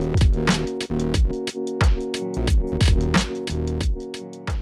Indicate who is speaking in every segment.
Speaker 1: Thank you.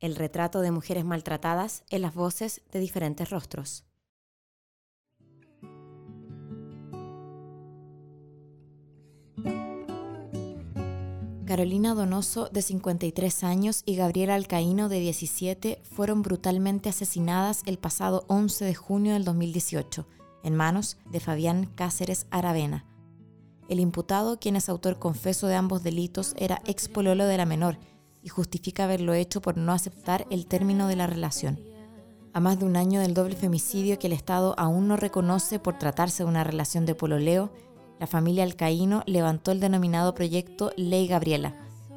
Speaker 2: el retrato de mujeres maltratadas en las voces de diferentes rostros. Carolina Donoso, de 53 años, y Gabriela Alcaíno, de 17, fueron brutalmente asesinadas el pasado 11 de junio del 2018, en manos de Fabián Cáceres Aravena. El imputado, quien es autor confeso de ambos delitos, era ex pololo de la menor y justifica haberlo hecho por no aceptar el término de la relación. A más de un año del doble femicidio que el Estado aún no reconoce por tratarse de una relación de pololeo, la familia Alcaíno levantó el denominado proyecto Ley Gabriela,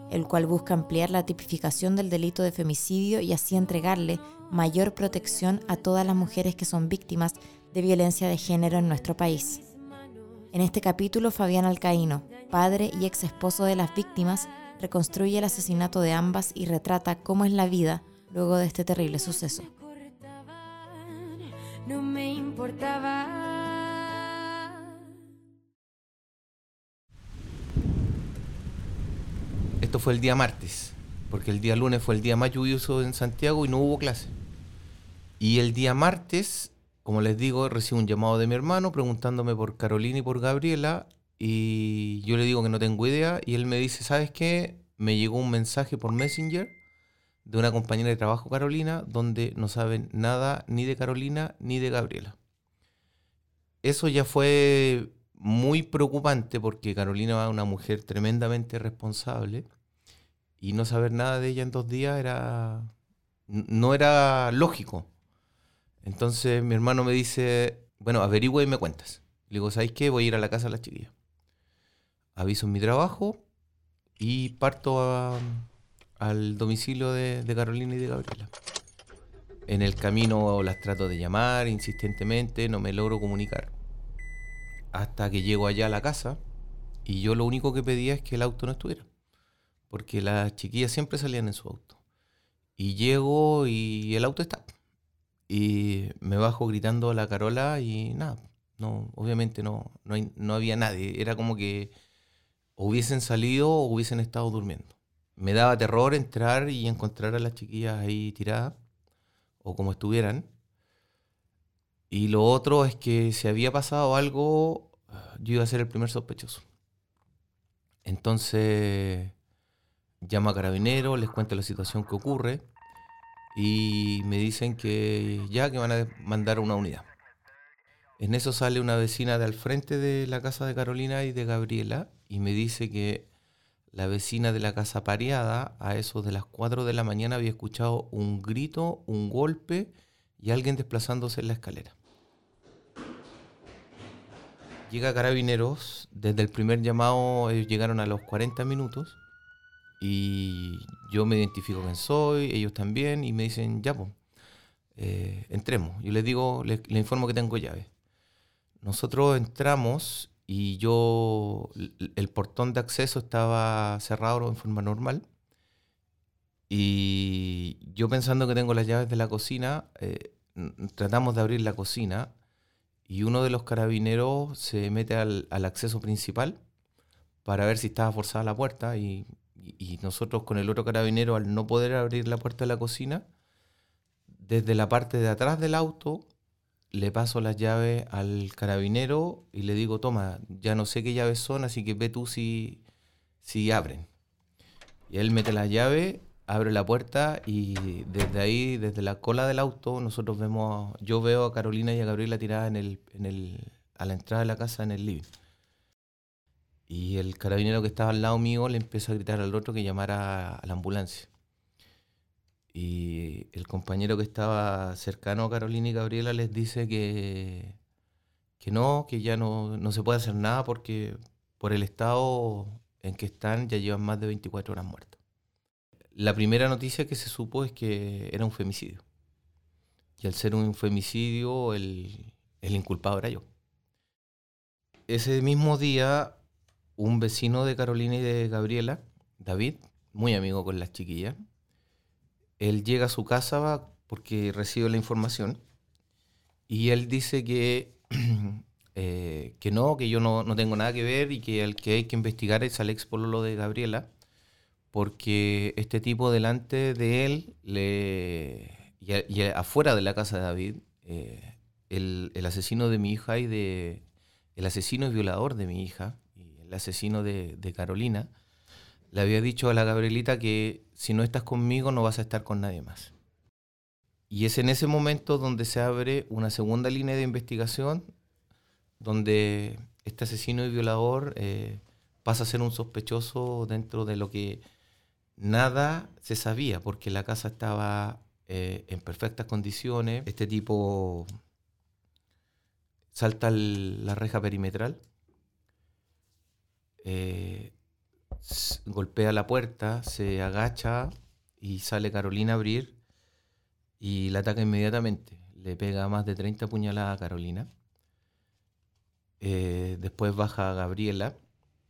Speaker 2: el cual busca ampliar la tipificación del delito de femicidio y así entregarle mayor protección a todas las mujeres que son víctimas de violencia de género en nuestro país. En este capítulo, Fabián Alcaíno, padre y ex esposo de las víctimas, reconstruye el asesinato de ambas y retrata cómo es la vida luego de este terrible suceso.
Speaker 3: No me importaba.
Speaker 4: Esto fue el día martes, porque el día lunes fue el día más lluvioso en Santiago y no hubo clase. Y el día martes, como les digo, recibo un llamado de mi hermano preguntándome por Carolina y por Gabriela. Y yo le digo que no tengo idea. Y él me dice, ¿sabes qué? Me llegó un mensaje por Messenger de una compañera de trabajo, Carolina, donde no saben nada ni de Carolina ni de Gabriela. Eso ya fue muy preocupante porque Carolina es una mujer tremendamente responsable y no saber nada de ella en dos días era no era lógico. Entonces mi hermano me dice, bueno, averigua y me cuentas. Le digo, ¿sabes qué? Voy a ir a la casa de las chiquillas. Aviso mi trabajo y parto a- al domicilio de, Carolina y de Gabriela. En el camino las trato de llamar insistentemente, no me logro comunicar. Hasta que llego allá a la casa y yo lo único que pedía es que el auto no estuviera. Porque las chiquillas siempre salían en su auto. Y llego y el auto está. Y me bajo gritando a la Carola y nada. No, obviamente no, no, no había nadie. Era como que hubiesen salido o hubiesen estado durmiendo. Me daba terror entrar y encontrar a las chiquillas ahí tiradas o como estuvieran. Y lo otro es que si había pasado algo, yo iba a ser el primer sospechoso. Entonces llamo a carabineros, les cuento la situación que ocurre y me dicen que ya que van a mandar una unidad. En eso sale una vecina de al frente de la casa de Carolina y de Gabriela y me dice que la vecina de la casa pareada a eso de las 4 de la mañana había escuchado un grito, un golpe y alguien desplazándose en la escalera. Llega Carabineros, desde el primer llamado ellos llegaron a los 40 minutos y yo me identifico quién soy, ellos también y me dicen, ya pues, entremos. Yo les digo, les, les informo que tengo llave. Nosotros entramos y yo, el portón de acceso estaba cerrado en forma normal. Y yo pensando que tengo las llaves de la cocina, eh, tratamos de abrir la cocina y uno de los carabineros se mete al, al acceso principal para ver si estaba forzada la puerta y nosotros con el otro carabinero al no poder abrir la puerta de la cocina, desde la parte de atrás del auto le paso las llaves al carabinero y le digo, toma, ya no sé qué llaves son, así que ve tú si, si abren. Y él mete la llave, abre la puerta y desde ahí, desde la cola del auto, nosotros vemos, yo veo a Carolina y a Gabriela tiradas en el, en el, a la entrada de la casa en el living. Y el carabinero que estaba al lado mío le empieza a gritar al otro que llamara a la ambulancia. Y el compañero que estaba cercano a Carolina y Gabriela les dice que, que no, que ya no, no se puede hacer nada porque por el estado en que están ya llevan más de 24 horas muertos. La primera noticia que se supo es que era un femicidio. Y al ser un femicidio, el, el inculpado era yo. Ese mismo día, un vecino de Carolina y de Gabriela, David, muy amigo con las chiquillas, él llega a su casa porque recibe la información y él dice que, eh, que no, que yo no, no, tengo nada que ver y que el que hay que investigar es al ex pololo de Gabriela porque este tipo delante de él le, y, afuera de la casa de David, eh, el, el, asesino de mi hija y de el asesino violador de mi hija y el asesino de, de Carolina, le había dicho a la Gabrielita que si no estás conmigo no vas a estar con nadie más. Y es en ese momento donde se abre una segunda línea de investigación, donde este asesino y violador eh, pasa a ser un sospechoso dentro de lo que nada se sabía, porque la casa estaba eh, en perfectas condiciones. Este tipo salta la reja perimetral. Eh, golpea la puerta, se agacha y sale Carolina a abrir y la ataca inmediatamente. Le pega más de 30 puñaladas a Carolina. Eh, después baja a Gabriela.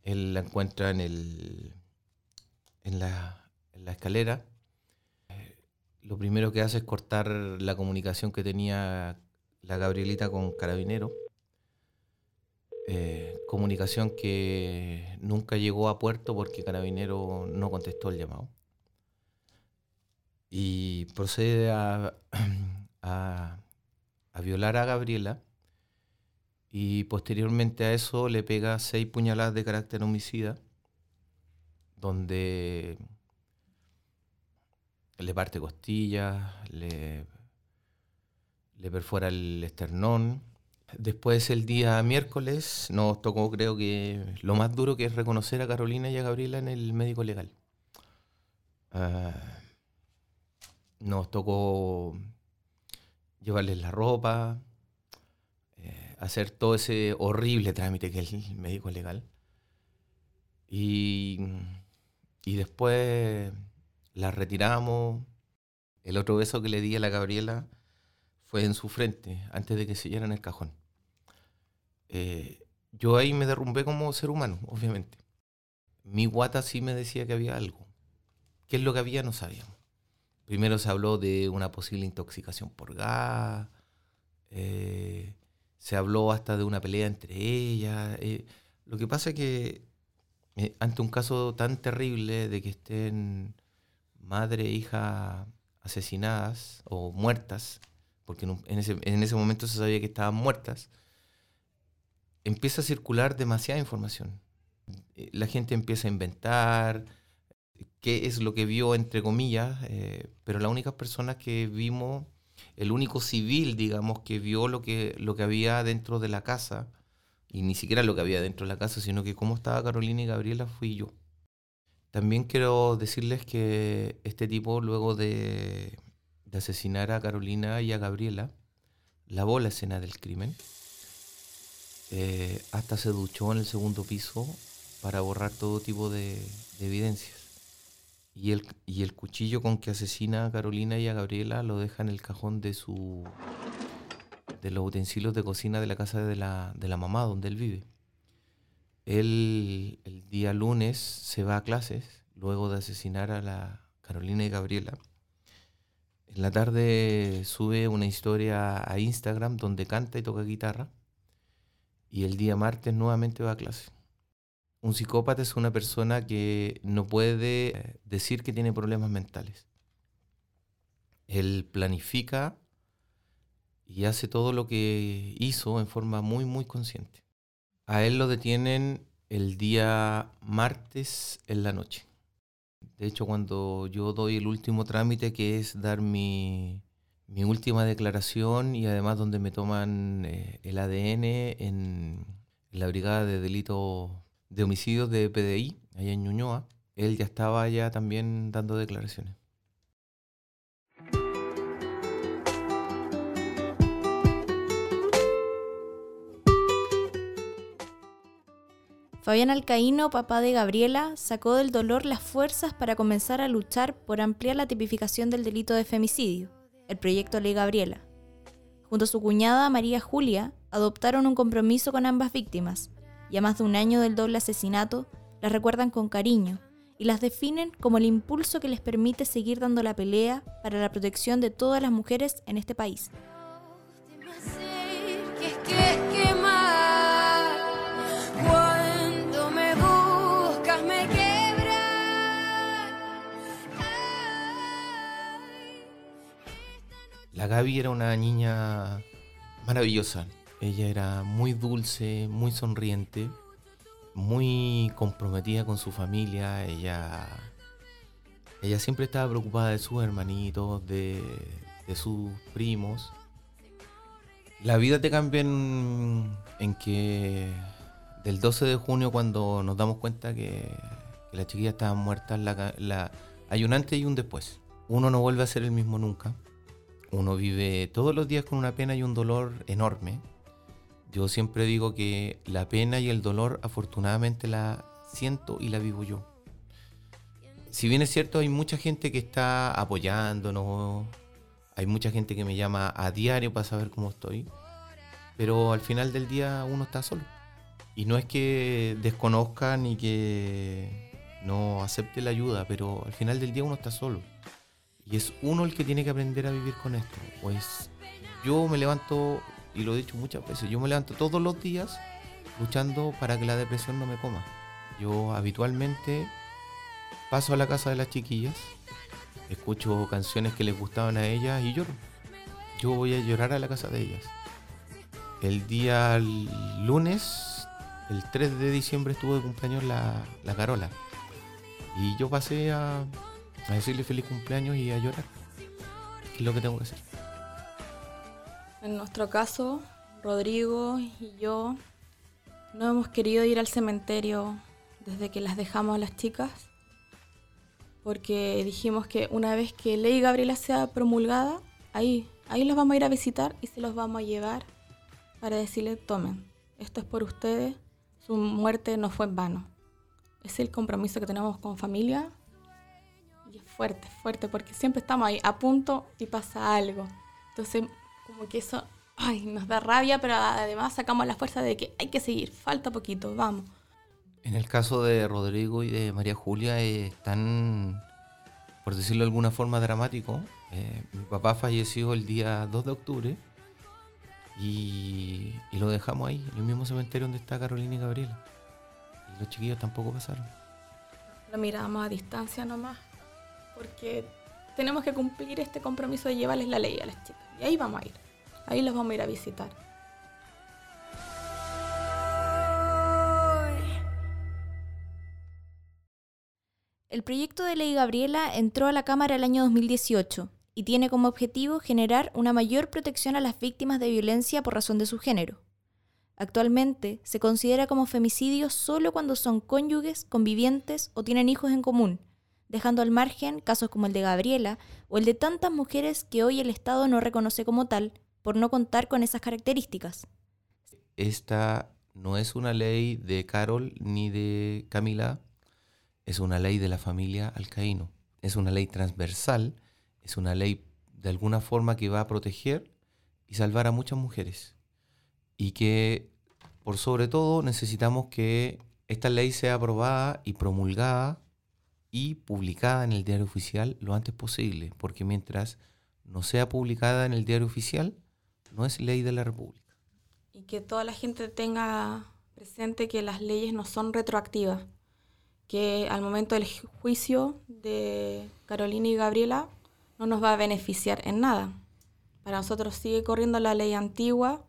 Speaker 4: Él la encuentra en, el, en, la, en la escalera. Eh, lo primero que hace es cortar la comunicación que tenía la Gabrielita con Carabinero. Eh, comunicación que nunca llegó a puerto porque Carabinero no contestó el llamado. Y procede a, a, violar a Gabriela y posteriormente a eso le pega seis puñaladas de carácter homicida, donde le parte costillas, le, le perfora el esternón, Después el día miércoles nos tocó creo que lo más duro que es reconocer a Carolina y a Gabriela en el médico legal. Ah, nos tocó llevarles la ropa, eh, hacer todo ese horrible trámite que es el médico legal. Y, y después la retiramos. El otro beso que le di a la Gabriela fue en su frente, antes de que se en el cajón. Eh, yo ahí me derrumbé como ser humano, obviamente. Mi guata sí me decía que había algo. ¿Qué es lo que había? No sabíamos. Primero se habló de una posible intoxicación por gas. Eh, se habló hasta de una pelea entre ellas. Eh, lo que pasa es que ante un caso tan terrible de que estén madre e hija asesinadas o muertas, porque en, ese, en ese momento se sabía que estaban muertas, empieza a circular demasiada información. Eh, la gente empieza a inventar qué es lo que vio, entre comillas, eh, pero las únicas personas que vimos, el único civil, digamos, que vio lo que, lo que había dentro de la casa, y ni siquiera lo que había dentro de la casa, sino que cómo estaba Carolina y Gabriela, fui yo. También quiero decirles que este tipo, luego de asesinar a Carolina y a Gabriela, lavó la escena del crimen eh, hasta se duchó en el segundo piso para borrar todo tipo de, evidencias. Y el, y el cuchillo con que asesina a Carolina y a Gabriela lo deja en el cajón de su de los utensilios de cocina de la casa de la, de la mamá donde él vive. Él el día lunes se va a clases luego de asesinar a la Carolina y Gabriela. En la tarde sube una historia a Instagram donde canta y toca guitarra y el día martes nuevamente va a clase. Un psicópata es una persona que no puede eh, decir que tiene problemas mentales. Él planifica y hace todo lo que hizo en forma muy, muy consciente. A él lo detienen el día martes en la noche. De hecho, cuando yo doy el último trámite, que es dar mi, mi última declaración y además donde me toman eh, el ADN en la Brigada de Delitos de Homicidios de PDI, allá en Ñuñoa, él ya estaba ya también dando declaraciones.
Speaker 5: Fabián Alcaíno, papá de Gabriela, sacó del dolor las fuerzas para comenzar a luchar por ampliar la tipificación del delito de femicidio, el proyecto Ley Gabriela. Junto a su cuñada María Julia, adoptaron un compromiso con ambas víctimas, y a más de un año del doble asesinato, las recuerdan con cariño y las definen como el impulso que les permite seguir dando la pelea para la protección de todas las mujeres en este país.
Speaker 4: La Gaby era una niña maravillosa. Ella era muy dulce, muy sonriente, muy comprometida con su familia. Ella, ella siempre estaba preocupada de sus hermanitos, de, sus primos. La vida te cambia en, que del 12 de junio cuando nos damos cuenta que, las chiquillas estaban muertas, la, hay un antes y un después. Uno no vuelve a ser el mismo nunca uno vive todos los días con una pena y un dolor enorme. Yo siempre digo que la pena y el dolor afortunadamente la siento y la vivo yo. Si bien es cierto, hay mucha gente que está apoyándonos, hay mucha gente que me llama a diario para saber cómo estoy, pero al final del día uno está solo. Y no es que desconozca ni que no acepte la ayuda, pero al final del día uno está solo. Y es uno el que tiene que aprender a vivir con esto. Pues yo me levanto, y lo he dicho muchas veces, yo me levanto todos los días luchando para que la depresión no me coma. Yo habitualmente paso a la casa de las chiquillas, escucho canciones que les gustaban a ellas y lloro. Yo voy a llorar a la casa de ellas. El día lunes, el 3 de diciembre, estuvo de cumpleaños la, la Carola. Y yo pasé a, a decirle feliz cumpleaños y a llorar. ¿Qué es lo que tengo que hacer?
Speaker 6: En nuestro caso, Rodrigo y yo no hemos querido ir al cementerio desde que las dejamos a las chicas, porque dijimos que una vez que Ley Gabriela sea promulgada, ahí, ahí los vamos a ir a visitar y se los vamos a llevar para decirle, tomen, esto es por ustedes, su muerte no fue en vano. Es el compromiso que tenemos con familia fuerte, fuerte, porque siempre estamos ahí a punto y pasa algo. Entonces, como que eso ay, nos da rabia, pero además sacamos la fuerza de que hay que seguir, falta poquito, vamos.
Speaker 4: En el caso de Rodrigo y de María Julia es tan, por decirlo de alguna forma, dramático. Eh, mi papá falleció el día 2 de octubre y, y, lo dejamos ahí, en el mismo cementerio donde está Carolina y Gabriela. Y los chiquillos tampoco pasaron.
Speaker 6: Lo miramos a distancia nomás porque tenemos que cumplir este compromiso de llevarles la ley a las chicas. Y ahí vamos a ir, ahí los vamos a ir a visitar.
Speaker 5: El proyecto de ley Gabriela entró a la Cámara el año 2018 y tiene como objetivo generar una mayor protección a las víctimas de violencia por razón de su género. Actualmente se considera como femicidio solo cuando son cónyuges, convivientes o tienen hijos en común, dejando al margen casos como el de Gabriela o el de tantas mujeres que hoy el Estado no reconoce como tal por no contar con esas características.
Speaker 4: Esta no es una ley de Carol ni de Camila, es una ley de la familia Alcaíno. Es una ley transversal, es una ley de alguna forma que va a proteger y salvar a muchas mujeres. Y que, por sobre todo, necesitamos que esta ley sea aprobada y promulgada y publicada en el diario oficial lo antes posible, porque mientras no sea publicada en el diario oficial, no es ley de la República.
Speaker 6: Y que toda la gente tenga presente que las leyes no son retroactivas, que al momento del juicio de Carolina y Gabriela no nos va a beneficiar en nada. Para nosotros sigue corriendo la ley antigua,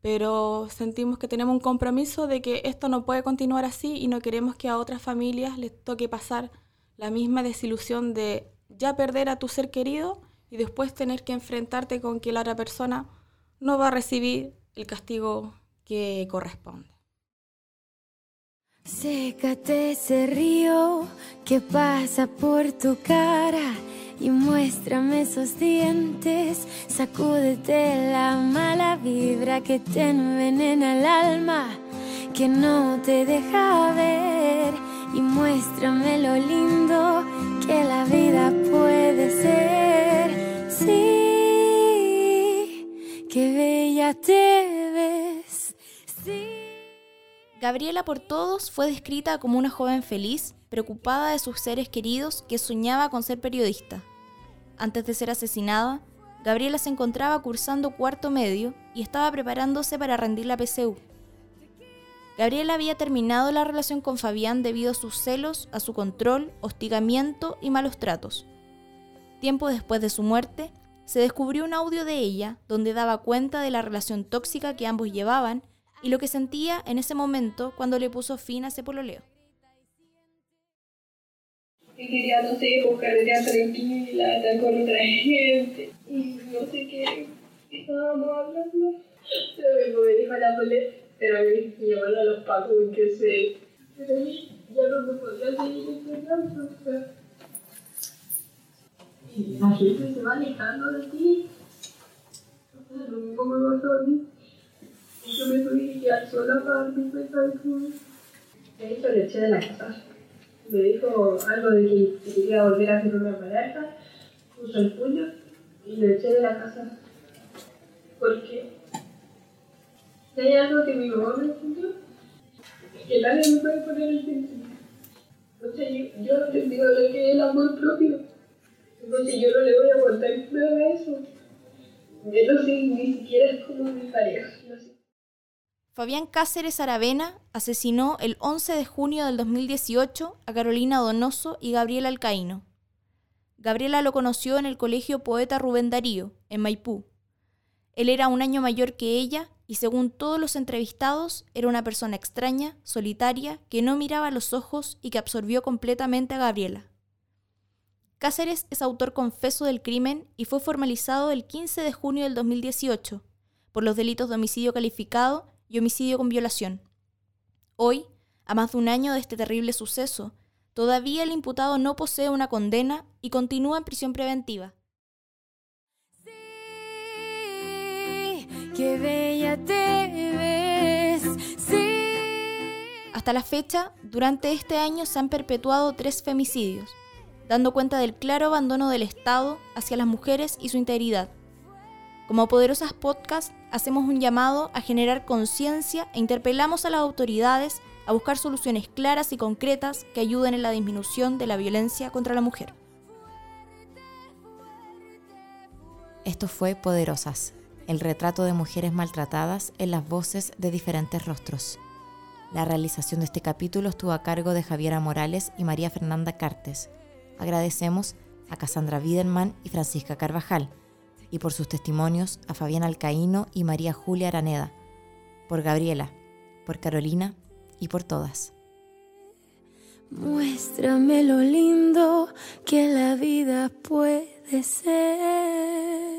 Speaker 6: pero sentimos que tenemos un compromiso de que esto no puede continuar así y no queremos que a otras familias les toque pasar la misma desilusión de ya perder a tu ser querido y después tener que enfrentarte con que la otra persona no va a recibir el castigo que corresponde.
Speaker 3: Sécate ese río que pasa por tu cara y muéstrame esos dientes. Sacúdete la mala vibra que te envenena el alma, que no te deja ver. Y muéstrame lo lindo que la vida puede ser. Sí, qué bella te.
Speaker 5: Gabriela por todos fue descrita como una joven feliz, preocupada de sus seres queridos que soñaba con ser periodista. Antes de ser asesinada, Gabriela se encontraba cursando cuarto medio y estaba preparándose para rendir la PCU. Gabriela había terminado la relación con Fabián debido a sus celos, a su control, hostigamiento y malos tratos. Tiempo después de su muerte, se descubrió un audio de ella donde daba cuenta de la relación tóxica que ambos llevaban y lo que sentía en ese momento cuando le puso fin a ese pololeo.
Speaker 7: Y quería, no sé, buscar carretear tranquila, estar con otra gente. Y no sé qué estábamos hablando. Pero me dijo la boleta, pero me llamaron a los pacos y qué sé. Pero ya no me podía seguir entrenando. Y la gente se va alejando de ti. O sea, lo mismo me pasó a mí. Yo me que quedar sola para darme cuenta de hizo le eché de la casa. Me dijo algo de que quería volver a hacer una pareja, puso el puño y le eché de la casa. Porque hay algo que mi mamá me enseñó, que nadie me puede poner el sentido. Entonces yo, yo no les digo lo que es el amor propio. Entonces yo no le voy a aguantar nada de eso. Menos si ni siquiera es como mi pareja. No sé.
Speaker 5: Fabián Cáceres Aravena asesinó el 11 de junio del 2018 a Carolina Donoso y Gabriela Alcaíno. Gabriela lo conoció en el colegio Poeta Rubén Darío, en Maipú. Él era un año mayor que ella y según todos los entrevistados era una persona extraña, solitaria, que no miraba los ojos y que absorbió completamente a Gabriela. Cáceres es autor confeso del crimen y fue formalizado el 15 de junio del 2018 por los delitos de homicidio calificado y homicidio con violación. Hoy, a más de un año de este terrible suceso, todavía el imputado no posee una condena y continúa en prisión preventiva.
Speaker 3: Sí, qué bella te ves. Sí.
Speaker 5: Hasta la fecha, durante este año se han perpetuado tres femicidios, dando cuenta del claro abandono del Estado hacia las mujeres y su integridad. Como Poderosas Podcast, hacemos un llamado a generar conciencia e interpelamos a las autoridades a buscar soluciones claras y concretas que ayuden en la disminución de la violencia contra la mujer.
Speaker 2: Esto fue Poderosas, el retrato de mujeres maltratadas en las voces de diferentes rostros. La realización de este capítulo estuvo a cargo de Javiera Morales y María Fernanda Cartes. Agradecemos a Cassandra Widerman y Francisca Carvajal y por sus testimonios a Fabián Alcaíno y María Julia Araneda, por Gabriela, por Carolina y por todas.
Speaker 3: Muéstrame lo lindo que la vida puede ser.